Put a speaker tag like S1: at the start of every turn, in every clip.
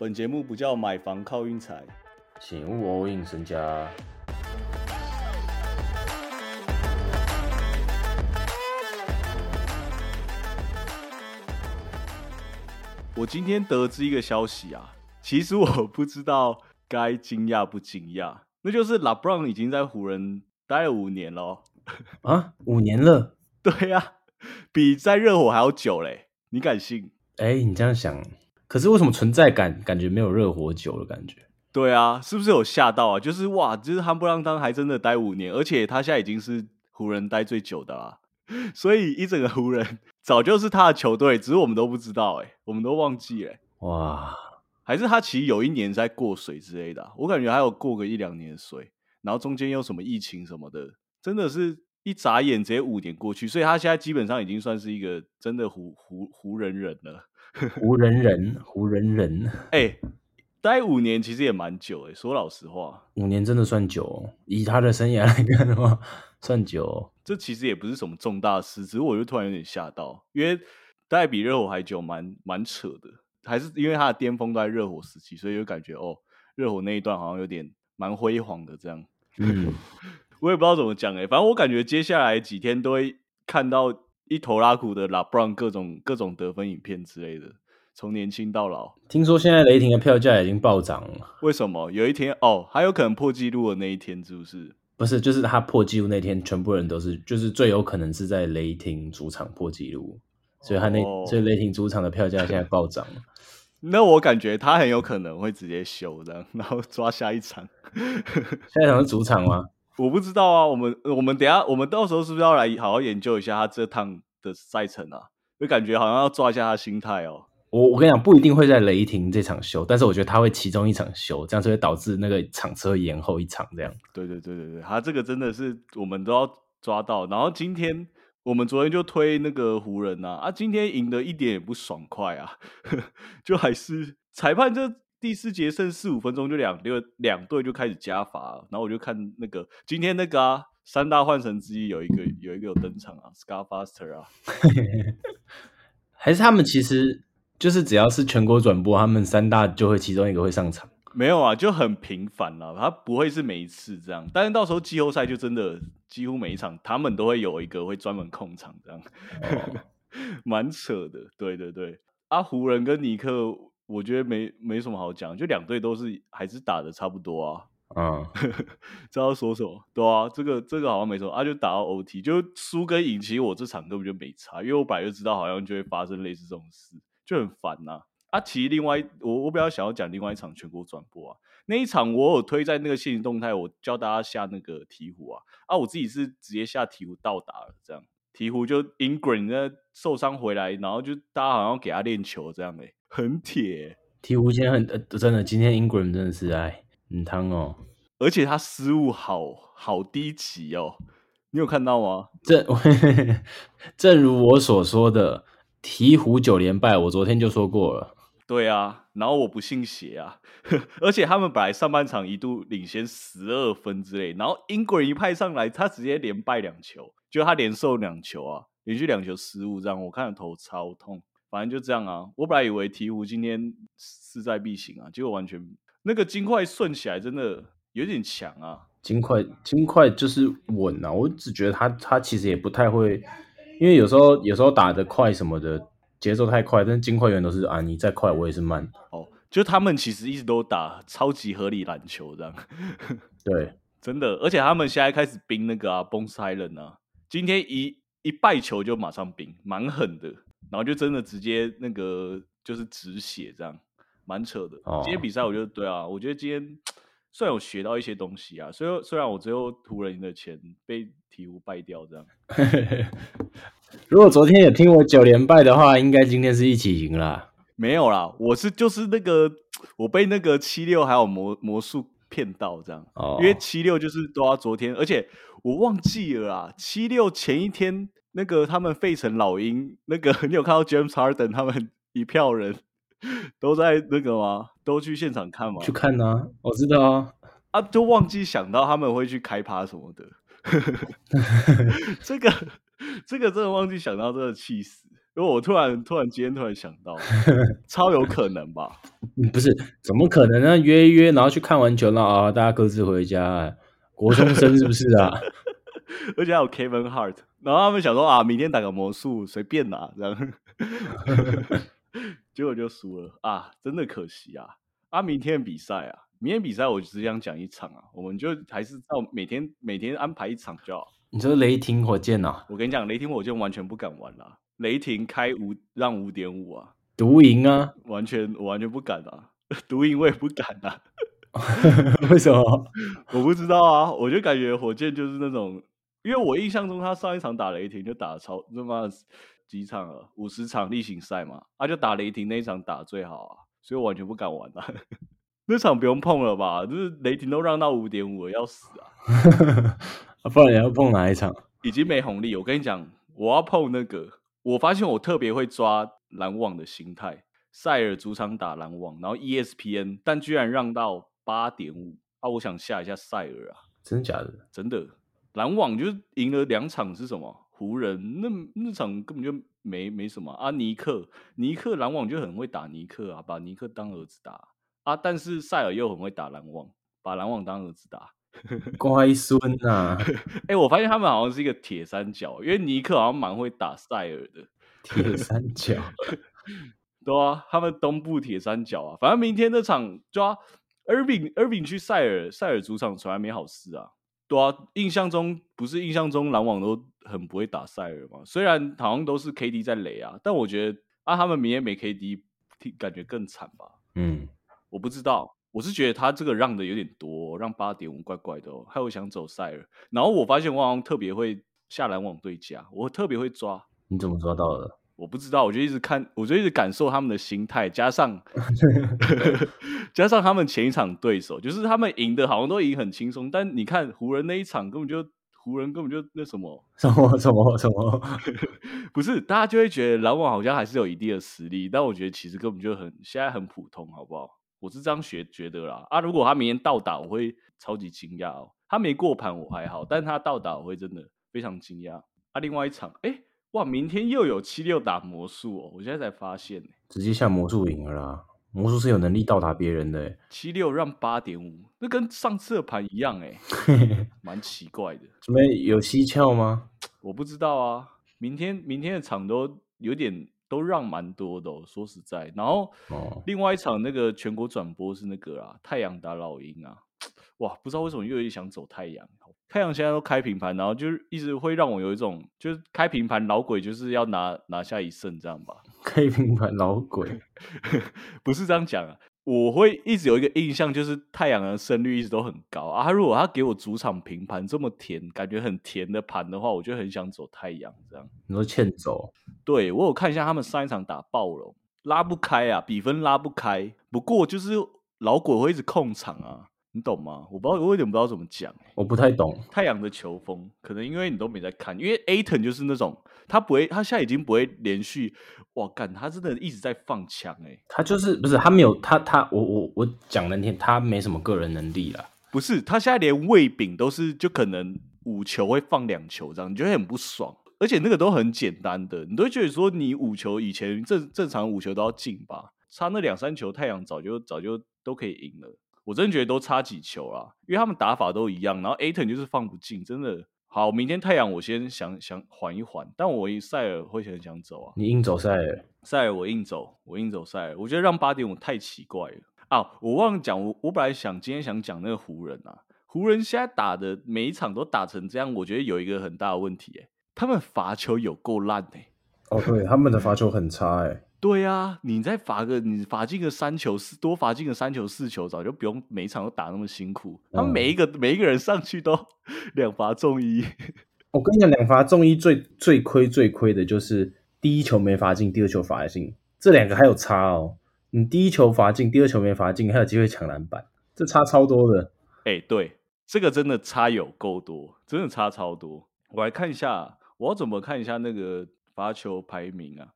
S1: 本节目不叫买房靠运财，
S2: 请勿 all in 身家。
S1: 我今天得知一个消息啊，其实我不知道该惊讶不惊讶，那就是 LeBron 已经在湖人待了五年了
S2: 啊，五年了？
S1: 对呀，比在热火还要久嘞，你敢信？
S2: 哎，你这样想，可是为什么存在感感觉没有热火久的感觉？
S1: 对啊，是不是有吓到啊？就是哇，就是汉布朗当还真的待五年，而且他现在已经是湖人待最久的啦。所以一整个湖人早就是他的球队，只是我们都不知道哎，我们都忘记哎。哇，还是他其实有一年在过水之类的，我感觉还有过个一两年水，然后中间又什么疫情什么的，真的是一眨眼直接五年过去，所以他现在基本上已经算是一个真的湖湖湖人人了。
S2: 湖人人，湖人人，
S1: 哎，待五年其实也蛮久哎，说老实话，
S2: 五年真的算久，以他的生涯来看的话，算久。
S1: 这其实也不是什么重大事，只是我就突然有点吓到，因为待比热火还久，蛮蛮扯的。还是因为他的巅峰都在热火时期，所以就感觉哦，热火那一段好像有点蛮辉煌的这样。嗯，我也不知道怎么讲哎，反正我感觉接下来几天都会看到一头拉苦的拉布朗各种各种得分影片之类的，从年轻到老。
S2: 听说现在雷霆的票价已经暴涨了，
S1: 为什么？有一天哦，还有可能破纪录的那一天，是不是？
S2: 不是，就是他破纪录那天，全部人都是，就是最有可能是在雷霆主场破纪录，所以他那所以雷霆主场的票价现在暴涨了。
S1: 那我感觉他很有可能会直接休这样，然后抓下一场。
S2: 下一场是主场吗？
S1: 我不知道啊。我们我们等下我们到时候是不是要来好好研究一下他这趟的赛程啊？就感觉好像要抓一下他心态哦。
S2: 我我跟你讲，不一定会在雷霆这场休，但是我觉得他会其中一场休，这样就会导致那个场次会延后一场这样。
S1: 对对对对对，他这个真的是我们都要抓到。然后今天我们昨天就推那个湖人呐，啊，今天赢得一点也不爽快啊，就还是裁判这第四节剩四五分钟就两队两队就开始加罚，然后我就看那个今天那个啊三大幻神之一有一个有一个有登场啊，Scarfaster 啊，
S2: 还是他们其实。就是只要是全国转播，他们三大就会其中一个会上场。
S1: 没有啊，就很频繁了，他不会是每一次这样。但是到时候季后赛就真的几乎每一场，他们都会有一个会专门控场这样，蛮扯的。对对对，啊，湖人跟尼克，我觉得没没什么好讲，就两队都是还是打的差不多啊。嗯，知道说什么？对啊，这个这个好像没什么啊，就打到 OT，就输跟赢，其实我这场根本就没差，因为我本来就知道好像就会发生类似这种事。就很烦呐！啊，其实另外我我比较想要讲另外一场全国转播啊，那一场我有推在那个现实动态，我教大家下那个鹈鹕啊，啊，我自己是直接下鹈鹕到达了，这样鹈鹕就 Ingram 那受伤回来，然后就大家好像给他练球这样诶，很铁。
S2: 鹈鹕今天很真的，今天 Ingram 真的是哎很汤哦，
S1: 而且他失误好好低级哦，你有看到吗？
S2: 正 正如我所说的。鹈鹕九连败，我昨天就说过了。
S1: 对啊，然后我不信邪啊，而且他们本来上半场一度领先十二分之类，然后英国人一派上来，他直接连败两球，就他连受两球啊，连续两球失误，这样我看头超痛。反正就这样啊，我本来以为鹈鹕今天势在必行啊，结果完全那个金块顺起来真的有点强啊。
S2: 金块金块就是稳啊，我只觉得他他其实也不太会。因为有时候有时候打的快什么的节奏太快，但是金块员都是啊，你再快我也是慢
S1: 哦。就他们其实一直都打超级合理篮球这样，
S2: 对，
S1: 真的。而且他们现在开始冰那个啊，Bones Island 啊，今天一一败球就马上冰，蛮狠的。然后就真的直接那个就是止血这样，蛮扯的。今天比赛我觉得对啊，我觉得今天。算有学到一些东西啊，虽然虽然我最后图人的钱被鹈鹕败掉这样。
S2: 如果昨天也听我九连败的话，应该今天是一起赢啦。
S1: 没有啦，我是就是那个我被那个七六还有魔魔术骗到这样，因为七六就是都要昨天，而且我忘记了啊，七六前一天那个他们费城老鹰那个，你有看到 James Harden 他们 一票人？都在那个吗？都去现场看吗？
S2: 去看呢，我知道啊。
S1: 啊，就忘记想到他们会去开趴什么的。这个，这个真的忘记想到，真的气死。因为我突然突然今天突然想到，超有可能吧？
S2: 不是，怎么可能呢？约一约，然后去看完球，然后啊，大家各自回家。国中生是不是啊？
S1: 而且还有 Kevin Hart，然后他们想说啊，明天打个魔术，随便拿这样，结果就输了啊！真的可惜啊！啊，明天比赛啊，明天比赛我只想讲一场啊，我们就还是照每天每天安排一场就好。
S2: 你说雷霆火箭呐？
S1: 我跟你讲，雷霆火箭完全不敢玩了。雷霆开五让五点五啊，
S2: 独赢啊，
S1: 完全我完全不敢啊，独赢我也不敢啊。
S2: 为什么？
S1: 我不知道啊，我就感觉火箭就是那种，因为我印象中他上一场打雷霆就打超他妈几场了，五十场例行赛嘛，他就打雷霆那一场打最好啊，所以我完全不敢玩啊。那场不用碰了吧？就是雷霆都让到五点五了，要死 啊！
S2: 不然你要碰哪一场？
S1: 已经没红利。我跟你讲，我要碰那个。我发现我特别会抓篮网的心态。塞尔主场打篮网，然后 ESPN，但居然让到八点五啊！我想下一下塞尔啊，
S2: 真的假的？
S1: 真的。篮网就是赢了两场是什么？湖人那那场根本就没没什么啊。尼克尼克篮网就很会打尼克啊，把尼克当儿子打啊。但是塞尔又很会打篮网，把篮网当儿子打。
S2: 乖孙呐！
S1: 哎，我发现他们好像是一个铁三角，因为尼克好像蛮会打塞尔的。
S2: 铁三角，
S1: 对啊，他们东部铁三角啊。反正明天那场抓 Irving Irving 去塞尔，塞尔主场从来没好事啊。对啊，印象中不是印象中篮网都很不会打塞尔嘛？虽然好像都是 KD 在垒啊，但我觉得啊，他们明天没 KD，感觉更惨吧？嗯，我不知道。我是觉得他这个让的有点多，让八点五怪怪的哦。还有想走塞尔，然后我发现我好像特别会下篮网对家，我特别会抓。
S2: 你怎么抓到的？
S1: 我不知道，我就一直看，我就一直感受他们的心态，加上 加上他们前一场对手，就是他们赢的好像都赢很轻松，但你看湖人那一场根本就湖人根本就那什么
S2: 什么什么什么，
S1: 不是大家就会觉得篮网好像还是有一定的实力，但我觉得其实根本就很现在很普通，好不好？我是这样学觉得啦啊！如果他明天倒打，我会超级惊讶哦。他没过盘我还好，但他倒打我会真的非常惊讶啊！另外一场，哎哇，明天又有七六打魔术哦！我现在才发现，
S2: 直接下魔术赢了啦！魔术是有能力到达别人的，
S1: 七六让八点五，那跟上次的盘一样哎，蛮奇怪的。
S2: 什么有蹊跷吗？
S1: 我不知道啊。明天明天的场都有点。都让蛮多的，说实在。然后，哦另外一场那个全国转播是那个啊，太阳打老鹰啊，哇，不知道为什么又有点想走太阳。太阳现在都开平盘，然后就是一直会让我有一种，就是开平盘老鬼就是要拿拿下一胜这样吧。
S2: 开平盘老鬼
S1: 不是这样讲啊。我会一直有一个印象，就是太阳的胜率一直都很高啊。他如果他给我主场平盘这么甜，感觉很甜的盘的话，我就很想走太阳这样。
S2: 你说欠走？
S1: 对我有看一下他们上一场打暴龙，拉不开啊，比分拉不开。不过就是老鬼会一直控场啊。你懂吗？我不知道，我有点不知道怎么讲。
S2: 我不太懂
S1: 太阳的球风，可能因为你都没在看。因为 Aton 就是那种，他不会，他现在已经不会连续。哇，干，他真的一直在放枪哎。
S2: 他就是不是他没有他他我我我讲了天，他没什么个人能力了。
S1: 不是，他现在连喂饼都是就可能五球会放两球这样，你觉得很不爽。而且那个都很简单的，你都会觉得说你五球以前正正常五球都要进吧，差那两三球，太阳早就早就都可以赢了。我真觉得都差几球啊，因为他们打法都一样，然后 Aton 就是放不进，真的好。明天太阳我先想想缓一缓，但我塞尔会很想走啊。
S2: 你硬走塞尔？
S1: 塞尔我硬走，我硬走塞尔。我觉得让八点五太奇怪了啊！我忘了讲，我我本来想今天想讲那个湖人啊，湖人现在打的每一场都打成这样，我觉得有一个很大的问题，哎，他们罚球有够烂哎。
S2: 哦，对，他们的罚球很差哎。
S1: 对呀，你再罚个，你罚进个三球四，多罚进个三球四球，早就不用每场都打那么辛苦。他们每一个每一个人上去都 两罚中一。
S2: 我跟你讲，两罚中一最最亏最亏的就是第一球没罚进，第二球罚进，这两个还有差哦。你第一球罚进，第二球没罚进，还有机会抢篮板，这差超多的。
S1: 哎，对，这个真的差有够多，真的差超多。我来看一下，我要怎么看一下那个罚球排名啊？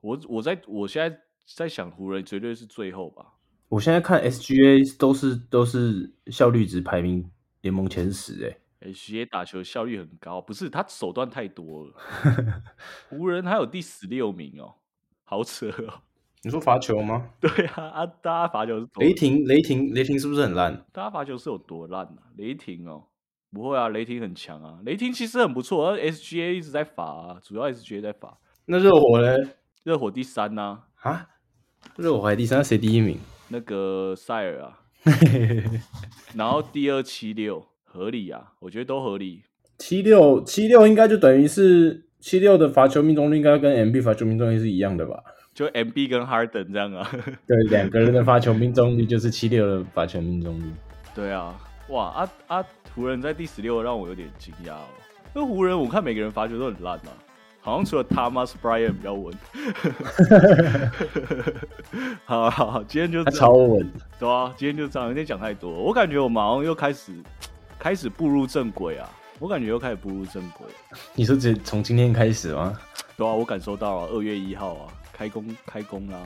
S1: 我我在我现在在想湖人绝对是最后吧。
S2: 我现在看 SGA 都是都是效率值排名联盟前十哎。
S1: ，SGA 打球效率很高，不是他手段太多了。湖人还有第十六名哦，好扯哦。
S2: 你说罚球吗？
S1: 对啊，啊，大家罚球是多
S2: 雷霆，雷霆，雷霆是不是很烂？
S1: 大家罚球是有多烂啊？雷霆哦，不会啊，雷霆很强啊，雷霆其实很不错，而 SGA 一直在罚啊，主要 SGA 在罚。
S2: 那热火呢？
S1: 热火第三呐、
S2: 啊，热火还第三，那谁第一名？
S1: 那个塞尔啊，然后第二七六合理啊，我觉得都合理。
S2: 七六七六应该就等于是七六的罚球命中率应该跟 MB 罚球命中率是一样的吧？
S1: 就 MB 跟 Harden 这样啊，
S2: 对，两个人的罚球命中率就是七六的罚球命中率。
S1: 对啊，哇啊啊！湖人在第十六，让我有点惊讶哦。那湖人我看每个人罚球都很烂啊，好像除了 Thomas Bryant 比较稳。好好好，今天就
S2: 他超稳，
S1: 对啊，今天就这样，有点讲太多。我感觉我马上又开始开始步入正轨啊，我感觉又开始步入正轨。
S2: 你说直从今天开始吗？
S1: 对啊，我感受到了，二月一号啊，开工开工啦、